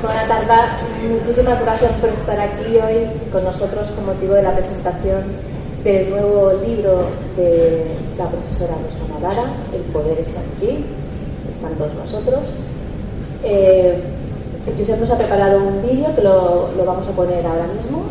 Buenas tardes, muchísimas gracias por estar aquí hoy con nosotros con motivo de la presentación del nuevo libro de la profesora Rosana Lara, El poder es aquí. Están todos nosotros. Eh, Josep nos ha preparado un vídeo que lo vamos a poner ahora mismo.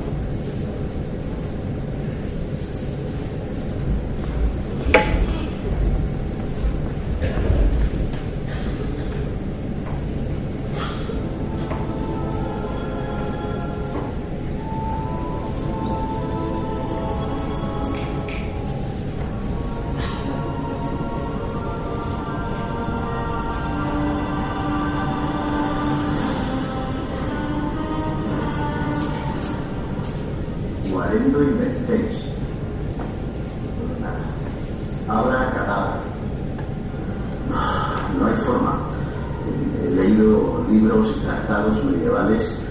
Libros y tratados medievales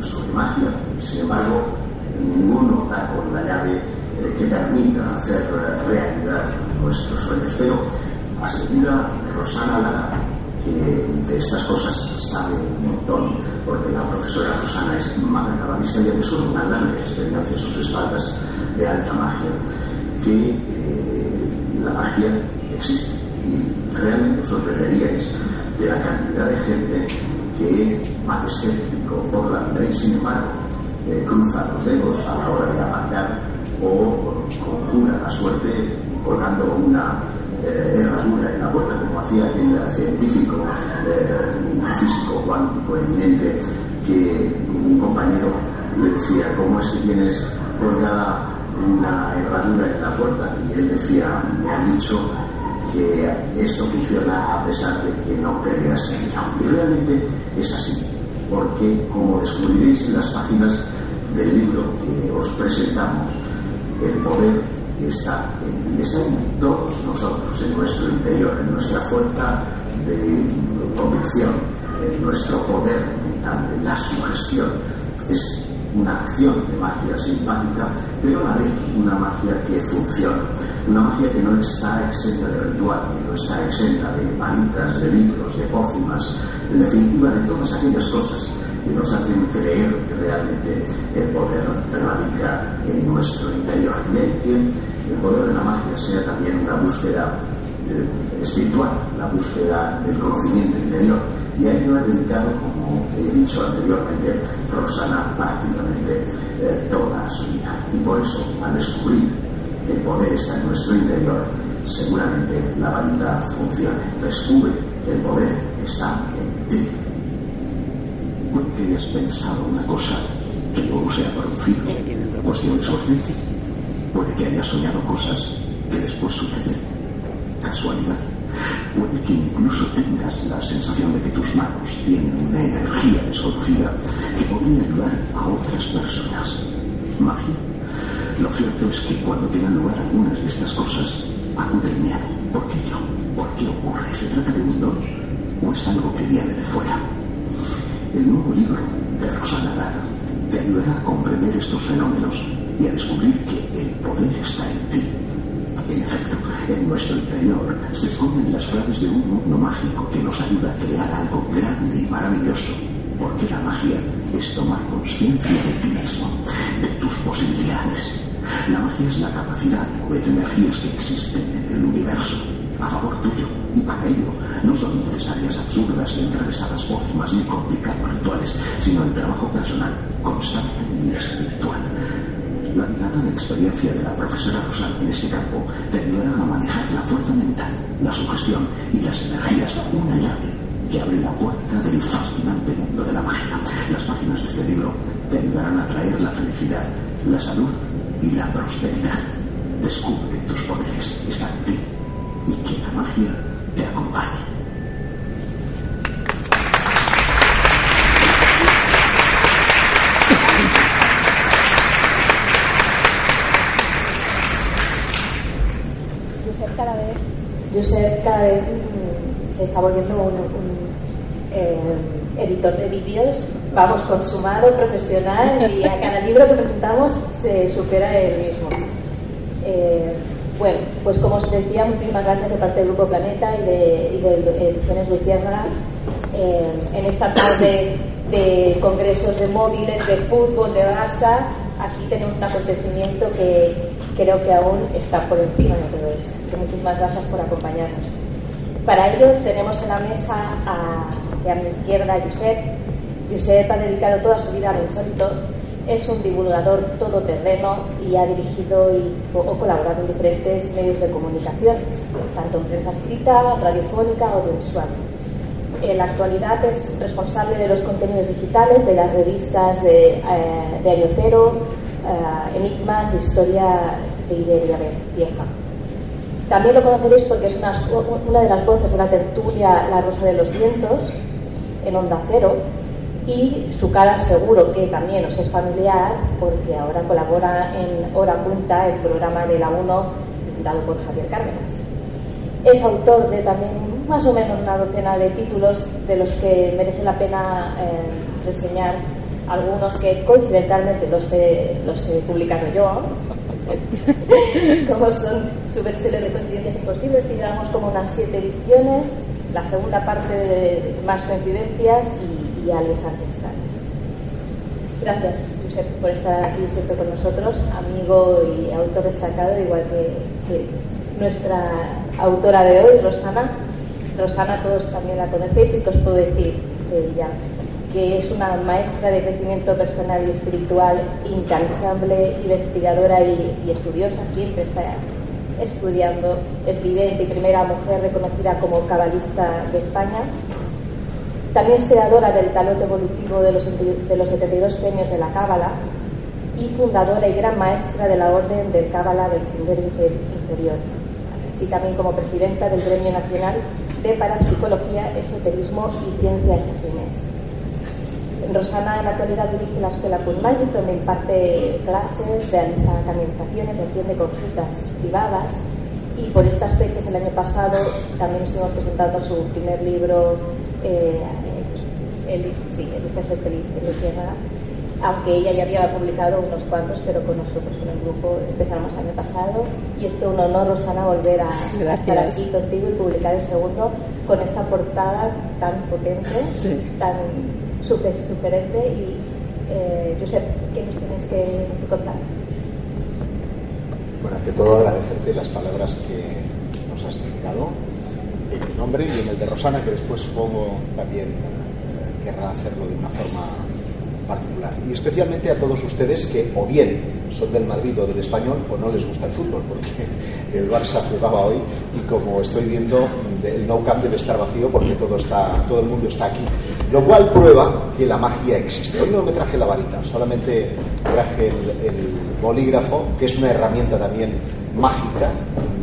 sobre magia. Sin embargo, ninguno da con la llave eh, que permita hacer realidad nuestros sueños. Pero asegura Rosana Lara que de estas cosas sabe un montón, porque la profesora Rosana es maga cabalista y es una larga experiencia a sus espaldas de alta magia, que eh, la magia existe. Y realmente os sorprenderíais de la cantidad de gente que de escéptico por la vida y sin embargo eh, cruza los dedos a la hora de aparcar o conjura la suerte colgando una eh, herradura en la puerta, como hacía el científico eh, físico cuántico eminente, que un compañero le decía, ¿cómo es que tienes colgada una herradura en la puerta? Y él decía, me han dicho que esto funciona a pesar de que no creas en ello. Y realmente es así, porque como descubriréis en las páginas del libro que os presentamos, el poder está en, está en todos nosotros, en nuestro interior, en nuestra fuerza de convicción, en nuestro poder mental, en la sugestión. Es una acción de magia simpática, pero a la vez una magia que funciona. Una magia que no está exenta de ritual, no está exenta de palitas, de libros, de pócimas, en definitiva de todas aquellas cosas que nos hacen creer que realmente el poder radica en nuestro interior. Y hay que el poder de la magia sea también una búsqueda eh, espiritual, la búsqueda del conocimiento interior. Y a ello ha dedicado, como he dicho anteriormente, Rosana prácticamente eh, toda su vida. Y por eso, al descubrir que el poder está en nuestro interior, seguramente la varita funcione. Descubre que el poder está en ti. Puede que hayas pensado una cosa que luego se ha producido. Cuestión de suerte. Puede que hayas soñado cosas que después suceden. Casualidad. Puede que incluso tengas la sensación de que tus manos tienen una energía desconocida que podría ayudar a otras personas. Magia. Lo cierto es que cuando tengan lugar algunas de estas cosas, acude el miedo. ¿Por qué yo? ¿Por qué ocurre? ¿Se trata de un don o es algo que viene de fuera? El nuevo libro de Rosana Lara te ayudará a comprender estos fenómenos y a descubrir que el poder está en ti. En efecto, en nuestro interior se esconden las claves de un mundo mágico que nos ayuda a crear algo grande y maravilloso. Porque la magia es tomar conciencia de ti mismo, de tus posibilidades. La magia es la capacidad de energías que existen en el universo a favor tuyo. Y para ello no son necesarias absurdas y enrevesadas pócimas ni complicados rituales, sino el trabajo personal, constante y espiritual. La dilatada experiencia de la profesora Rosal en este campo te ayudará a manejar la fuerza mental, la sugestión y las energías, una llave que abre la puerta del fascinante mundo de la magia. Las páginas de este libro te ayudarán a traer la felicidad, la salud y la prosperidad. Descubre tus poderes, está en ti y que la magia te acompañe. Josep cada vez mm, se está volviendo un, un, eh, editor de vídeos, vamos, consumado, profesional, y a cada libro que presentamos se supera el mismo. Eh, bueno, pues como os decía, muchísimas gracias de parte del Grupo Planeta y de, y de Ediciones Luciérnaga eh, en esta tarde de congresos de móviles, de fútbol, de Barça, aquí tenemos un acontecimiento que creo que aún está por encima de todo eso. muchísimas gracias por acompañarnos. Para ello tenemos en la mesa a, a mi izquierda a Josep. Josep ha dedicado toda su vida al insólito es un divulgador todoterreno y ha dirigido y, o, colaborado en diferentes medios de comunicación, tanto en prensa escrita, radiofónica o audiovisual. En la actualidad es responsable de los contenidos digitales de las revistas de, eh, Cero, eh, Enigmas de Historia de Iberia Vieja. También lo conoceréis porque es una, de las voces de la tertulia La Rosa de los Vientos en Onda Cero y su cara seguro que también os es familiar porque ahora colabora en Hora Punta, el programa de la 1 dado por Javier Cárdenas. Es autor de también más o menos una docena de títulos de los que merece la pena eh, reseñar algunos que coincidentalmente los he, los he publicado yo, como son su bestseller de coincidencias imposibles, que llevamos como unas siete ediciones, la segunda parte de más coincidencias y y ancestrales. Gracias, Josep, por estar aquí siempre con nosotros, amigo y autor destacado, igual que nuestra autora de hoy, Rosana. Rosana todos también la conocéis y que os puedo decir de ella, que es una maestra de crecimiento personal y espiritual incansable, investigadora y, estudiosa, siempre está estudiando, es vidente y primera mujer reconocida como cabalista de España también creadora del talón evolutivo de los, de los 72 genios de la Cábala y fundadora y gran maestra de la Orden del Cábala del Sendero Inferior, así también como presidenta del Gremio Nacional de Parapsicología, Esoterismo y Ciencias Afines. Rosana en la actualidad dirige la Escuela Magic, donde imparte clases, realiza canalizaciones, atiende consultas privadas. Y por estas fechas el año pasado también estuvimos presentando su primer libro eh, el, sí, el Feliz aunque ella ya había publicado unos cuantos, pero con nosotros en el grupo empezamos el año pasado. Y es un honor, Rosana, volver a estar aquí contigo y publicar el segundo con esta portada tan potente, tan súper sugerente y eh, Josep, ¿qué nos tienes que contar? Bueno, ante todo agradecerte las palabras que nos has dedicado en mi nombre y en el de Rosana, que después supongo también querrá hacerlo de una forma particular. Y especialmente a todos ustedes que o bien son del Madrid o del Español o no les gusta el fútbol, porque el Barça jugaba hoy y como estoy viendo, el no camp debe estar vacío porque todo, está, todo el mundo está aquí. Lo cual prueba que la magia existe. Hoy no me traje la varita, solamente traje el, bolígrafo, que es una herramienta también mágica,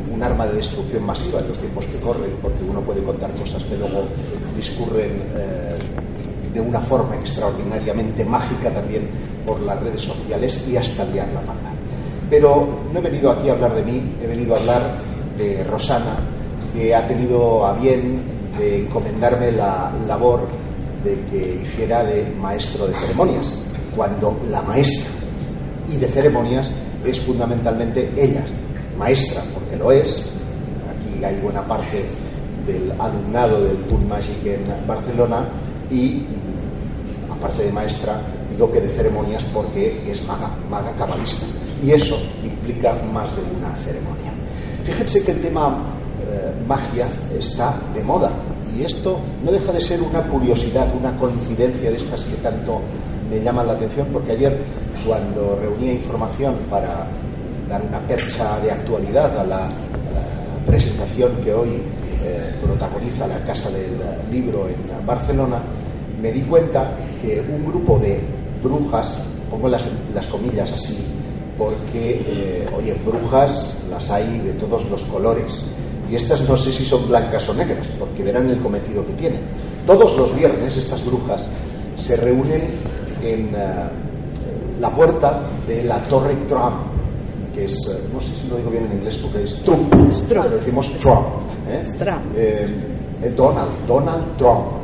un arma de destrucción masiva en los tiempos que corren, porque uno puede contar cosas que luego discurren eh, de una forma extraordinariamente mágica también por las redes sociales y hasta liar la manga. Pero no he venido aquí a hablar de mí, he venido a hablar de Rosana, que ha tenido a bien encomendarme la labor de que hiciera de maestro de ceremonias, cuando la maestra y de ceremonias es fundamentalmente ella, maestra, porque lo es. Aquí hay buena parte del alumnado del Pun Magic en Barcelona y aparte de maestra, digo que de ceremonias porque es maga, maga cabalista. Y eso implica más de una ceremonia. Fíjense que el tema eh, magia está de moda. Y esto no deja de ser una curiosidad, una coincidencia de estas que tanto me llaman la atención, porque ayer, cuando reunía información para dar una percha de actualidad a la, presentación que hoy eh, protagoniza la Casa del Libro en Barcelona, me di cuenta que un grupo de brujas, pongo las, las comillas así, porque, eh, oye, brujas las hay de todos los colores. Y estas no sé si son blancas o negras, porque verán el cometido que tienen. Todos los viernes estas brujas se reúnen en eh, la puerta de la Torre Trump, que es, eh, no sé si lo digo bien en inglés porque es Trump, pero decimos Trump. Donald, Donald Trump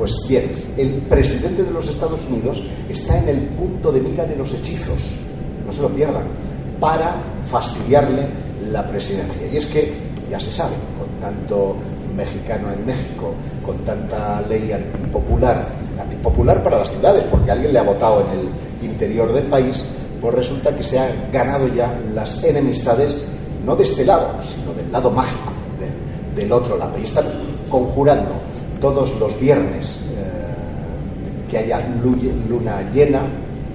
pues bien, el presidente de los Estados Unidos está en el punto de mira de los hechizos, no se lo pierdan, para fastidiarle la presidencia. Y es que, ya se sabe, con tanto mexicano en México con tanta ley antipopular, antipopular para las ciudades, porque alguien le ha votado en el interior del país, pues resulta que se han ganado ya las enemistades no de este lado, sino del lado mágico, del otro lado. Y están conjurando todos los viernes eh, que haya luna llena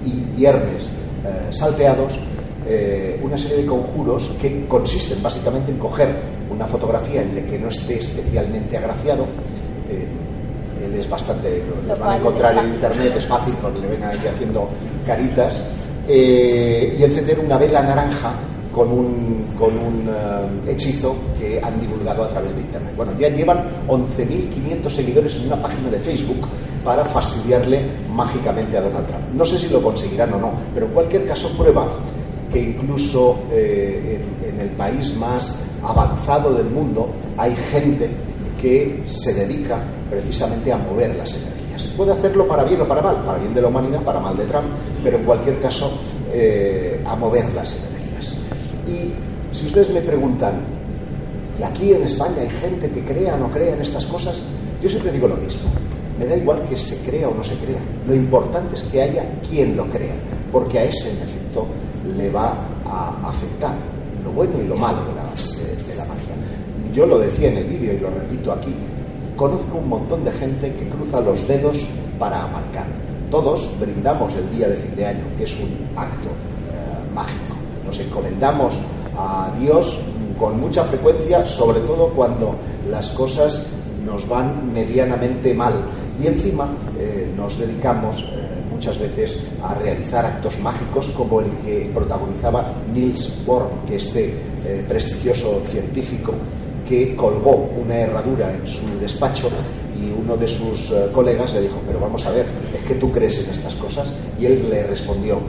y viernes eh, salteados, eh, una serie de conjuros que consisten básicamente en coger una fotografía en la que no esté especialmente agraciado. él es bastante, lo, van a encontrar en internet, es fácil porque le ven aquí haciendo caritas, y encender una vela naranja con un, con un eh, hechizo que han divulgado a través de Internet. Bueno, ya llevan 11.500 seguidores en una página de Facebook para fastidiarle mágicamente a Donald Trump. No sé si lo conseguirán o no, pero en cualquier caso prueba que incluso eh, en, el país más avanzado del mundo hay gente que se dedica precisamente a mover las energías. Puede hacerlo para bien o para mal, para bien de la humanidad, para mal de Trump, pero en cualquier caso eh, a mover las energías. Y si ustedes me preguntan, ¿y aquí en España hay gente que crea o no crea en estas cosas? Yo siempre digo lo mismo. Me da igual que se crea o no se crea. Lo importante es que haya quien lo crea, porque a ese, en efecto, le va a afectar lo bueno y lo malo de la, la magia. Yo lo decía en el vídeo y lo repito aquí. Conozco un montón de gente que cruza los dedos para amarcar. Todos brindamos el día de fin de año, que es un acto eh, mágico nos encomendamos a Dios con mucha frecuencia, sobre todo cuando las cosas nos van medianamente mal. Y encima eh, nos dedicamos eh, muchas veces a realizar actos mágicos como el que protagonizaba Niels Bohr, que este eh, prestigioso científico que colgó una herradura en su despacho y uno de sus colegas le dijo, pero vamos a ver, ¿es que tú crees en estas cosas? Y él le respondió,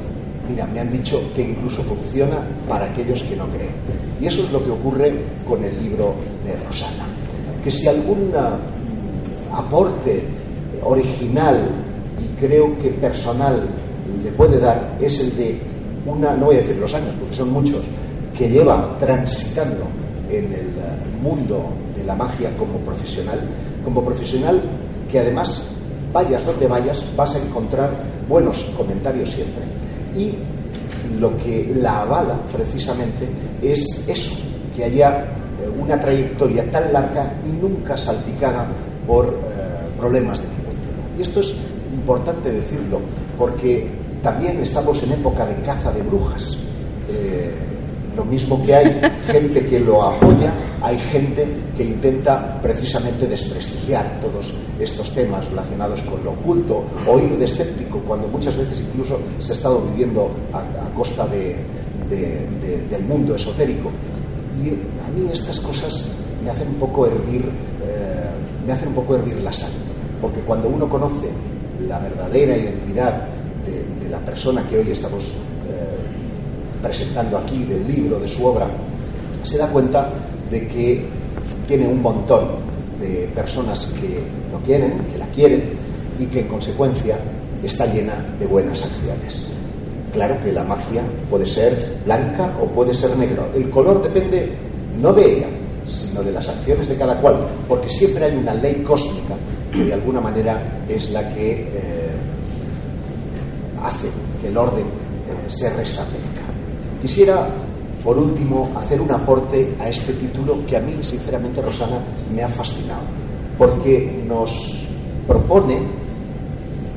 Mira, me han dicho que incluso funciona para aquellos que no creen. Y eso es lo que ocurre con el libro de Rosana. Que si algún mm, aporte original y creo que personal le puede dar es el de una, no voy a decir los años porque son muchos, que lleva transitando en el mundo de la magia como profesional, como profesional que además vayas donde vayas vas a encontrar buenos comentarios siempre. Y lo que la avala precisamente es eso, que haya eh, una trayectoria tan larga y nunca salpicada por eh, problemas de ningún Y esto es importante decirlo, porque también estamos en época de caza de brujas. Eh, lo mismo que hay gente que lo apoya, hay gente que intenta precisamente desprestigiar todos estos temas relacionados con lo oculto o ir de escéptico, cuando muchas veces incluso se ha estado viviendo a, costa de, del mundo esotérico. Y a mí estas cosas me hacen un poco hervir, eh, me hacen un poco hervir la sangre, porque cuando uno conoce la verdadera identidad de, la persona que hoy estamos eh, presentando aquí, del libro, de su obra, se da cuenta de que tiene un montón de personas que lo quieren, que la quieren y que en consecuencia está llena de buenas acciones. Claro que la magia puede ser blanca o puede ser negro. El color depende no de ella, sino de las acciones de cada cual, porque siempre hay una ley cósmica que de alguna manera es la que eh, hace que el orden eh, se restablezca. Quisiera por último, hacer un aporte a este título que a mí, sinceramente, Rosana, me ha fascinado, porque nos propone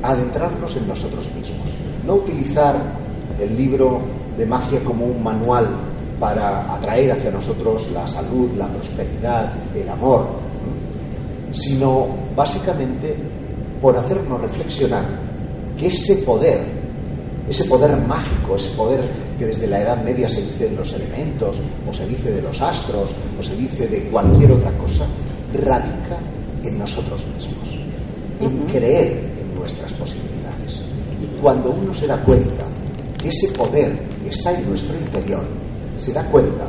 adentrarnos en nosotros mismos, no utilizar el libro de magia como un manual para atraer hacia nosotros la salud, la prosperidad, el amor, sino básicamente por hacernos reflexionar que ese poder ese poder mágico, ese poder que desde la Edad Media se dice de los elementos, o se dice de los astros, o se dice de cualquier otra cosa, radica en nosotros mismos, en creer en nuestras posibilidades. Y cuando uno se da cuenta que ese poder está en nuestro interior, se da cuenta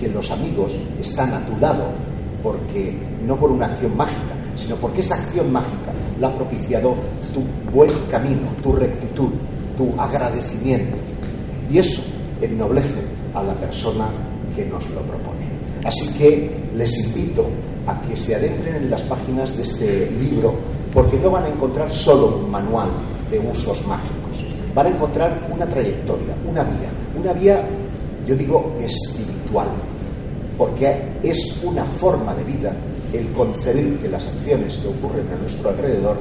que los amigos están a tu lado porque no por una acción mágica, sino porque esa acción mágica la ha propiciado tu buen camino, tu rectitud, tu agradecimiento. Y eso ennoblece a la persona que nos lo propone. Así que les invito a que se adentren en las páginas de este libro porque no van a encontrar solo un manual de usos mágicos, van a encontrar una trayectoria, una vía, una vía, yo digo, espiritual, porque es una forma de vida el concebir que las acciones que ocurren a nuestro alrededor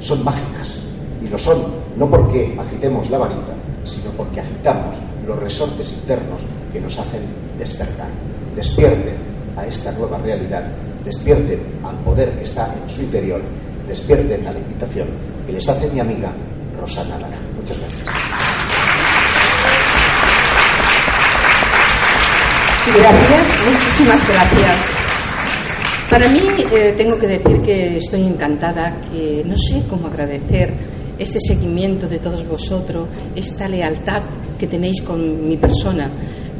son mágicas. Y lo son no porque agitemos la varita, sino porque agitamos los resortes internos que nos hacen despertar. Despierten a esta nueva realidad, despierten al poder que está en su interior, despierten a la invitación que les hace mi amiga Rosana Lara. Muchas gracias. Gracias, muchísimas gracias. Para mí eh, tengo que decir que estoy encantada, que no sé cómo agradecer este seguimiento de todos vosotros, esta lealtad que tenéis con mi persona.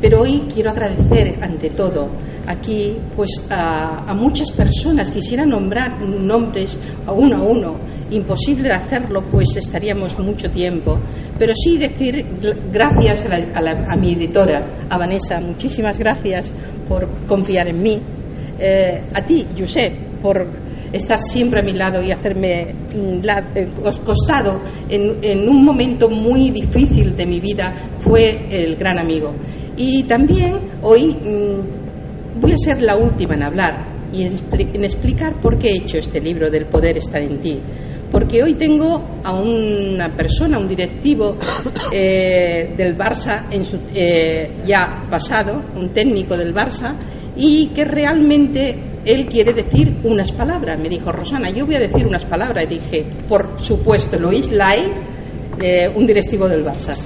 Pero hoy quiero agradecer ante todo aquí pues a, muchas personas. Quisiera nombrar nombres a uno a uno. Imposible de hacerlo, pues estaríamos mucho tiempo. Pero sí decir gracias a, a mi editora, a Vanessa, muchísimas gracias por confiar en mí eh, a ti, Josep, por estar siempre a mi lado y hacerme mm, eh, costado en, un momento muy difícil de mi vida, fue el gran amigo. Y también hoy mm, voy a ser la última en hablar y en, explicar por qué he hecho este libro del poder estar en ti. Porque hoy tengo a una persona, un directivo eh, del Barça, en su, ya pasado, un técnico del Barça, y que realmente él quiere decir unas palabras. Me dijo, Rosana, yo voy a decir unas palabras. Y dije, por supuesto, Luis Lai, eh, un directivo del Barça.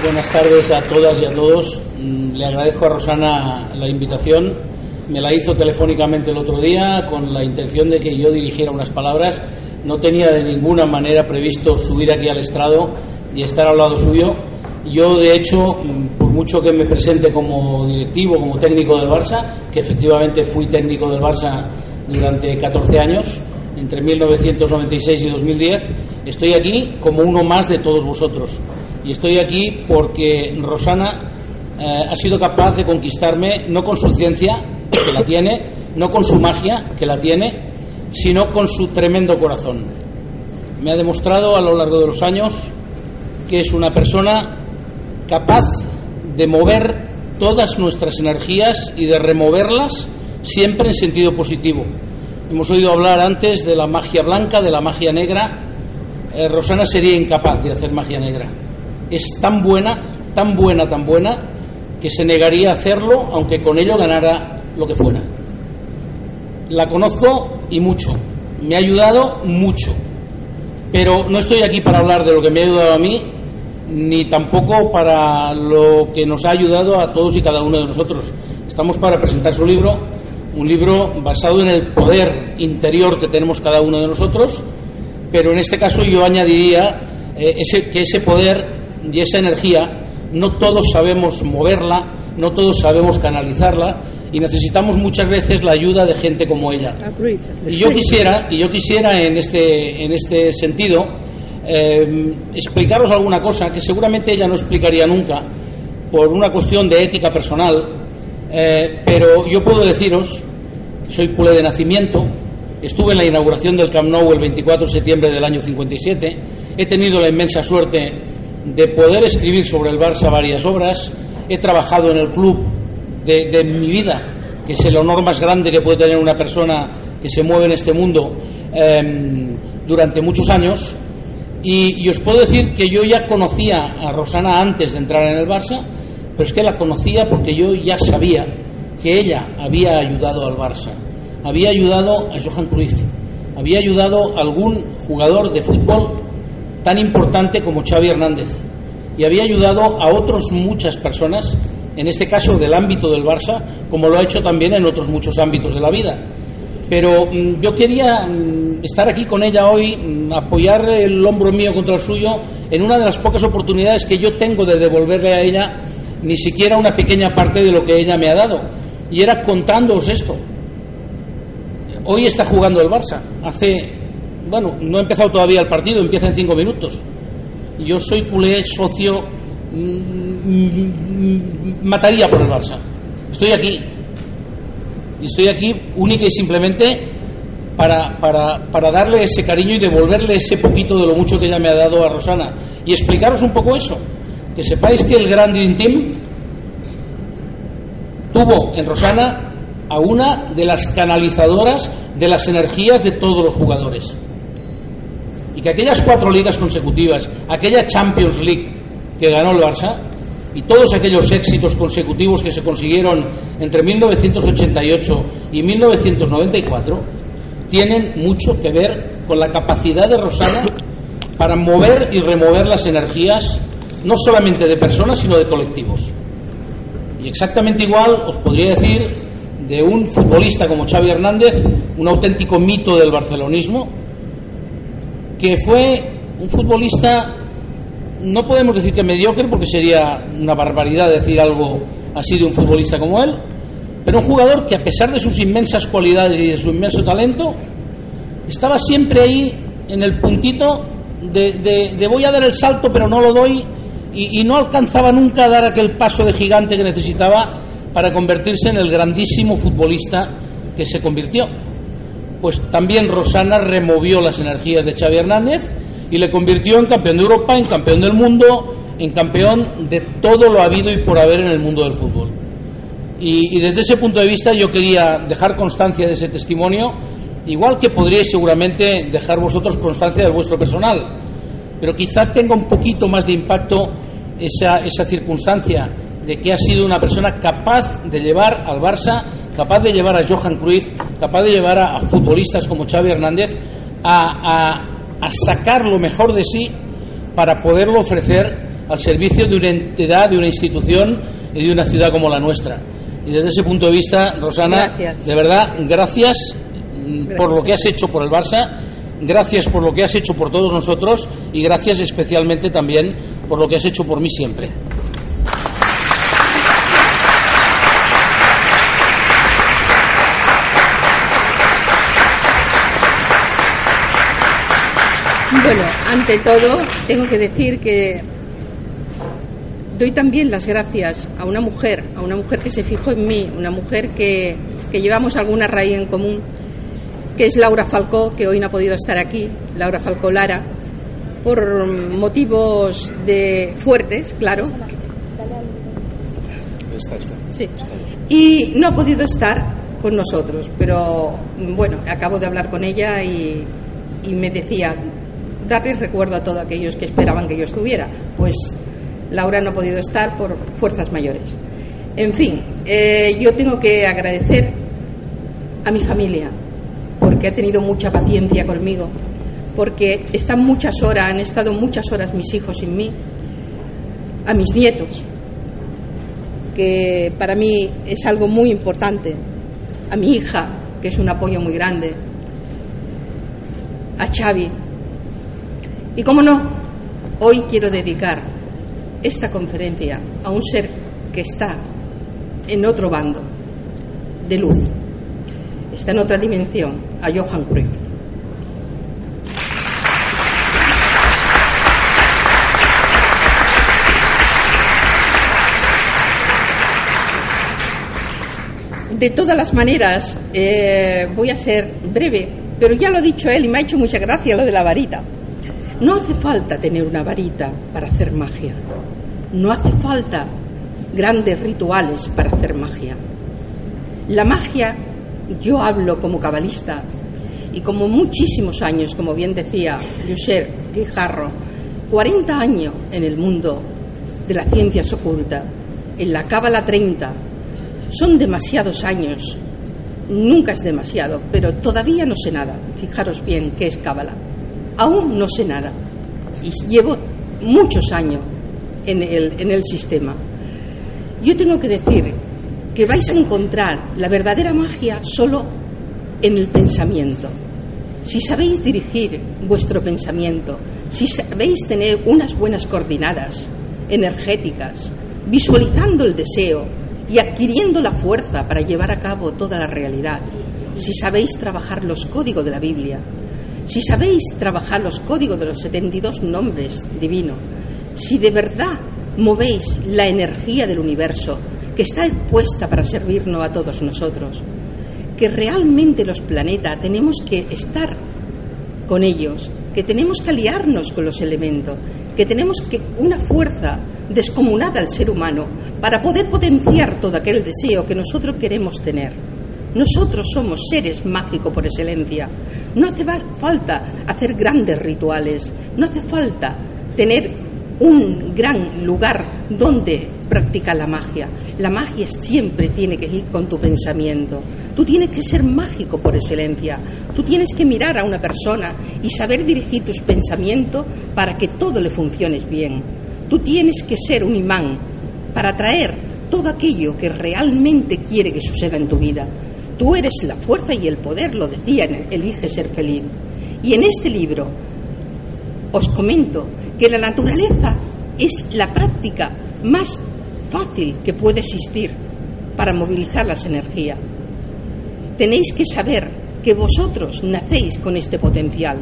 Buenas tardes a todas y a todos. Mm, le agradezco a Rosana la invitación. Me la hizo telefónicamente el otro día con la intención de que yo dirigiera unas palabras. No tenía de ninguna manera previsto subir aquí al estrado y estar al lado suyo. Yo, de hecho, por mucho que me presente como directivo, como técnico del Barça, que efectivamente fui técnico del Barça durante 14 años, entre 1996 y 2010, estoy aquí como uno más de todos vosotros. Y estoy aquí porque Rosana eh, ha sido capaz de conquistarme no con su ciencia, que la tiene, no con su magia, que la tiene, sino con su tremendo corazón. Me ha demostrado a lo largo de los años que es una persona capaz de mover todas nuestras energías y de removerlas siempre en sentido positivo. Hemos oído hablar antes de la magia blanca, de la magia negra. Eh, Rosana sería incapaz de hacer magia negra. Es tan buena, tan buena, tan buena, que se negaría a hacerlo aunque con ello ganara lo que fuera. La conozco y mucho. Me ha ayudado mucho. Pero no estoy aquí para hablar de lo que me ha ayudado a mí, ni tampoco para lo que nos ha ayudado a todos y cada uno de nosotros. Estamos para presentar su libro, un libro basado en el poder interior que tenemos cada uno de nosotros, pero en este caso yo añadiría eh, ese, que ese poder y esa energía no todos sabemos moverla, no todos sabemos canalizarla y necesitamos muchas veces la ayuda de gente como ella. Y yo quisiera, y yo quisiera en este, en este sentido eh, explicaros alguna cosa que seguramente ella no explicaría nunca por una cuestión de ética personal, eh, pero yo puedo deciros, soy culé de nacimiento, estuve en la inauguración del Camp Nou el 24 de septiembre del año 57, he tenido la inmensa suerte de poder escribir sobre el Barça varias obras, he trabajado en el club de, mi vida, que es el honor más grande que puede tener una persona que se mueve en este mundo eh, durante muchos años, y, os puedo decir que yo ya conocía a Rosana antes de entrar en el Barça, pero es que la conocía porque yo ya sabía que ella había ayudado al Barça, había ayudado a Johan Cruyff, había ayudado a algún jugador de fútbol tan importante como Xavi Hernández y había ayudado a otras muchas personas, en este caso del ámbito del Barça, como lo ha hecho también en otros muchos ámbitos de la vida. Pero mm, yo quería mm, estar aquí con ella hoy, mm, apoyar el hombro mío contra el suyo, en una de las pocas oportunidades que yo tengo de devolverle a ella ni siquiera una pequeña parte de lo que ella me ha dado. Y era contándoos esto. Hoy está jugando el Barça. Hace, bueno, no ha empezado todavía el partido, empieza en cinco minutos. Yo soy culé socio, mm, mataría por el Barça. Estoy aquí. Y estoy aquí única y simplemente para, para, para darle ese cariño y devolverle ese poquito de lo mucho que ella me ha dado a Rosana. Y explicaros un poco eso. Que sepáis que el Grand Dream Team tuvo en Rosana a una de las canalizadoras de las energías de todos los jugadores. Y que aquellas cuatro ligas consecutivas, aquella Champions League que ganó el Barça, y todos aquellos éxitos consecutivos que se consiguieron entre 1988 y 1994, tienen mucho que ver con la capacidad de Rosana para mover y remover las energías, no solamente de personas, sino de colectivos. Y exactamente igual os podría decir de un futbolista como Xavi Hernández, un auténtico mito del barcelonismo, que fue un futbolista, no podemos decir que mediocre, porque sería una barbaridad decir algo así de un futbolista como él, pero un jugador que a pesar de sus inmensas cualidades y de su inmenso talento, estaba siempre ahí en el puntito de, voy a dar el salto pero no lo doy y, y no alcanzaba nunca a dar aquel paso de gigante que necesitaba para convertirse en el grandísimo futbolista que se convirtió. Pues también Rosana removió las energías de Xavi Hernández y le convirtió en campeón de Europa, en campeón del mundo, en campeón de todo lo habido y por haber en el mundo del fútbol. Y, desde ese punto de vista yo quería dejar constancia de ese testimonio, igual que podríais seguramente dejar vosotros constancia de vuestro personal, pero quizá tenga un poquito más de impacto esa, esa circunstancia de que ha sido una persona capaz de llevar al Barça, capaz de llevar a Johan Cruyff, capaz de llevar a, futbolistas como Xavi Hernández a, a, sacar lo mejor de sí para poderlo ofrecer al servicio de una entidad, de una institución y de una ciudad como la nuestra. Y desde ese punto de vista, Rosana, de verdad, gracias, gracias por lo que has hecho por el Barça, gracias por lo que has hecho por todos nosotros y gracias especialmente también por lo que has hecho por mí siempre. Bueno, ante todo, tengo que decir que doy también las gracias a una mujer, a una mujer que se fijó en mí, una mujer que, llevamos alguna raíz en común, que es Laura Falcó, que hoy no ha podido estar aquí, Laura Falcó Lara, por motivos de fuertes, claro. Sí. Y no ha podido estar con nosotros, pero bueno, acabo de hablar con ella y, y me decía, darles recuerdo a todos aquellos que esperaban que yo estuviera. Pues Laura no ha podido estar por fuerzas mayores. En fin, eh, yo tengo que agradecer a mi familia porque ha tenido mucha paciencia conmigo, porque están muchas horas, han estado muchas horas mis hijos sin mí, a mis nietos, que para mí es algo muy importante, a mi hija, que es un apoyo muy grande, a Xavi, y cómo no, hoy quiero dedicar esta conferencia a un ser que está en otro bando de luz, está en otra dimensión, a Johan Cruyff. De todas las maneras, eh, voy a ser breve, pero ya lo ha dicho él y me ha hecho mucha gracia lo de la varita. No hace falta tener una varita para hacer magia. No hace falta grandes rituales para hacer magia. La magia, yo hablo como cabalista y como muchísimos años, como bien decía Lucer Guijarro, 40 años en el mundo de las ciencias ocultas, en la cábala 30, son demasiados años. Nunca es demasiado, pero todavía no sé nada. Fijaros bien qué es cábala aún no sé nada y llevo muchos años en el, sistema. Yo tengo que decir que vais a encontrar la verdadera magia solo en el pensamiento. Si sabéis dirigir vuestro pensamiento, si sabéis tener unas buenas coordinadas energéticas, visualizando el deseo y adquiriendo la fuerza para llevar a cabo toda la realidad, si sabéis trabajar los códigos de la Biblia, si sabéis trabajar los códigos de los 72 nombres divinos, si de verdad movéis la energía del universo que está puesta para servirnos a todos nosotros, que realmente los planetas tenemos que estar con ellos, que tenemos que aliarnos con los elementos, que tenemos que una fuerza descomunada al ser humano para poder potenciar todo aquel deseo que nosotros queremos tener. Nosotros somos seres mágicos por excelencia. No hace falta hacer grandes rituales, no hace falta tener un gran lugar donde practicar la magia. La magia siempre tiene que ir con tu pensamiento. Tú tienes que ser mágico por excelencia. Tú tienes que mirar a una persona y saber dirigir tus pensamientos para que todo le funcione bien. Tú tienes que ser un imán para atraer todo aquello que realmente quiere que suceda en tu vida. Tú eres la fuerza y el poder, lo decía en Elige ser feliz. Y en este libro os comento que la naturaleza es la práctica más fácil que puede existir para movilizar las energías. Tenéis que saber que vosotros nacéis con este potencial,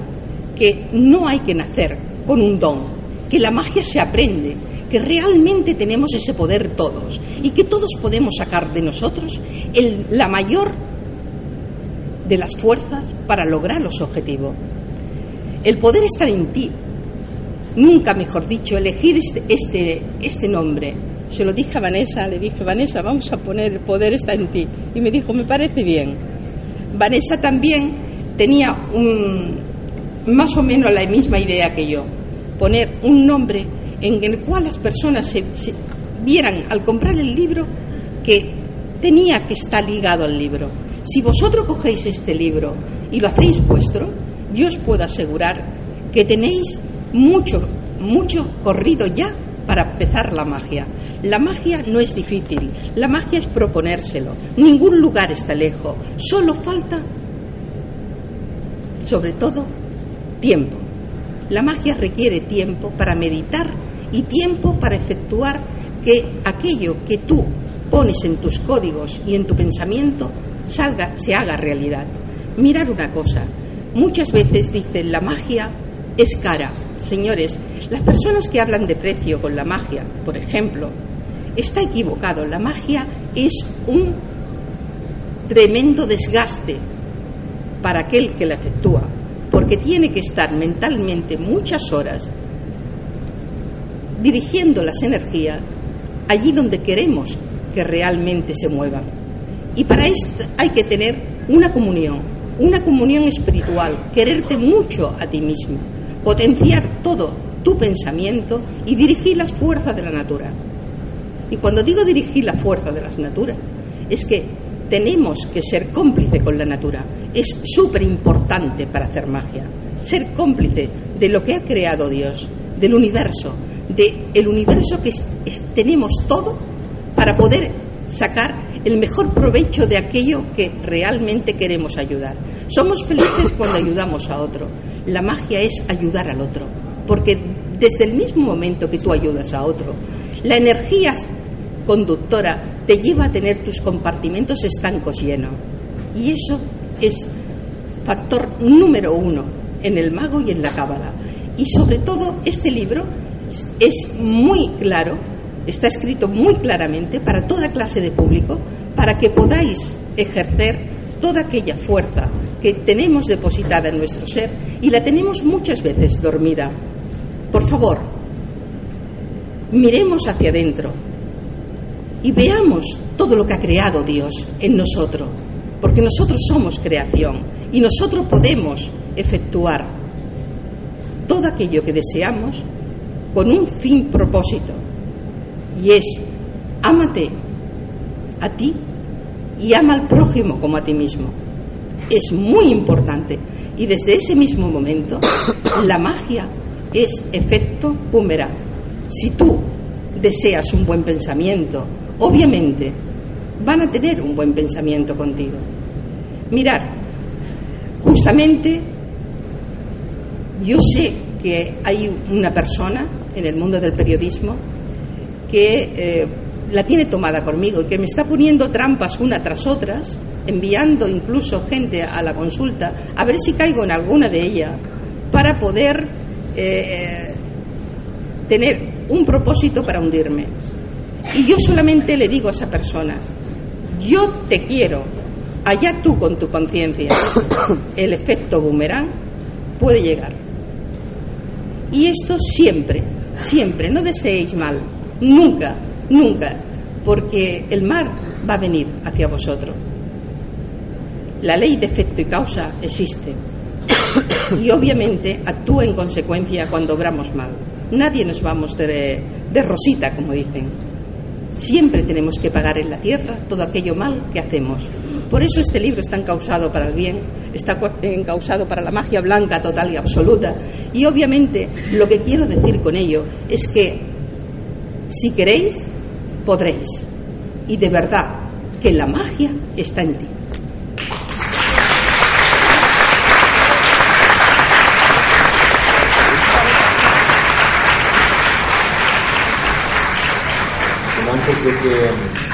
que no hay que nacer con un don, que la magia se aprende, que realmente tenemos ese poder todos y que todos podemos sacar de nosotros el, la mayor de las fuerzas para lograr los objetivos. El poder está en ti. Nunca, mejor dicho, elegir este, este, este nombre. Se lo dije a Vanessa, le dije, Vanessa, vamos a poner el poder está en ti. Y me dijo, me parece bien. Vanessa también tenía un, más o menos la misma idea que yo, poner un nombre en el cual las personas se, vieran al comprar el libro que tenía que estar ligado al libro. Si vosotros cogéis este libro y lo hacéis vuestro, yo os puedo asegurar que tenéis mucho, mucho corrido ya para empezar la magia. La magia no es difícil, la magia es proponérselo. Ningún lugar está lejos, solo falta, sobre todo, tiempo. La magia requiere tiempo para meditar y tiempo para efectuar que aquello que tú pones en tus códigos y en tu pensamiento salga, se haga realidad. Mirar una cosa, muchas veces dicen la magia es cara. Señores, las personas que hablan de precio con la magia, por ejemplo, está equivocado. La magia es un tremendo desgaste para aquel que la efectúa, porque tiene que estar mentalmente muchas horas dirigiendo las energías allí donde queremos que realmente se muevan. Y para esto hay que tener una comunión, una comunión espiritual, quererte mucho a ti mismo, potenciar todo tu pensamiento y dirigir las fuerzas de la natura. Y cuando digo dirigir la fuerza de las naturas, es que tenemos que ser cómplice con la natura. Es súper importante para hacer magia. Ser cómplice de lo que ha creado Dios, del universo, del el universo que tenemos todo para poder sacar el mejor provecho de aquello que realmente queremos ayudar. Somos felices cuando ayudamos a otro. La magia es ayudar al otro, porque desde el mismo momento que tú ayudas a otro, la energía conductora te lleva a tener tus compartimentos estancos llenos. Y eso es factor número uno en el mago y en la cábala. Y sobre todo, este libro es muy claro, está escrito muy claramente para toda clase de público, para que podáis ejercer toda aquella fuerza que tenemos depositada en nuestro ser y la tenemos muchas veces dormida. Por favor, miremos hacia adentro y veamos todo lo que ha creado Dios en nosotros, porque nosotros somos creación y nosotros podemos efectuar todo aquello que deseamos con un fin propósito y es ámate a ti y ama al prójimo como a ti mismo. Es muy importante y desde ese mismo momento la magia es efecto boomerang. Si tú deseas un buen pensamiento, obviamente van a tener un buen pensamiento contigo. Mirar, justamente yo sé que hay una persona en el mundo del periodismo que eh, la tiene tomada conmigo y que me está poniendo trampas una tras otras enviando incluso gente a la consulta, a ver si caigo en alguna de ellas, para poder eh, tener un propósito para hundirme. Y yo solamente le digo a esa persona, yo te quiero, allá tú con tu conciencia, el efecto boomerang puede llegar. Y esto siempre, siempre, no deseéis mal, nunca, nunca, porque el mal va a venir hacia vosotros. La ley de efecto y causa existe y obviamente actúa en consecuencia cuando obramos mal. Nadie nos vamos de, de rosita, como dicen. Siempre tenemos que pagar en la tierra todo aquello mal que hacemos. Por eso este libro está encausado para el bien, está encausado para la magia blanca total y absoluta. Y obviamente lo que quiero decir con ello es que si queréis, podréis. Y de verdad que la magia está en ti. antes de que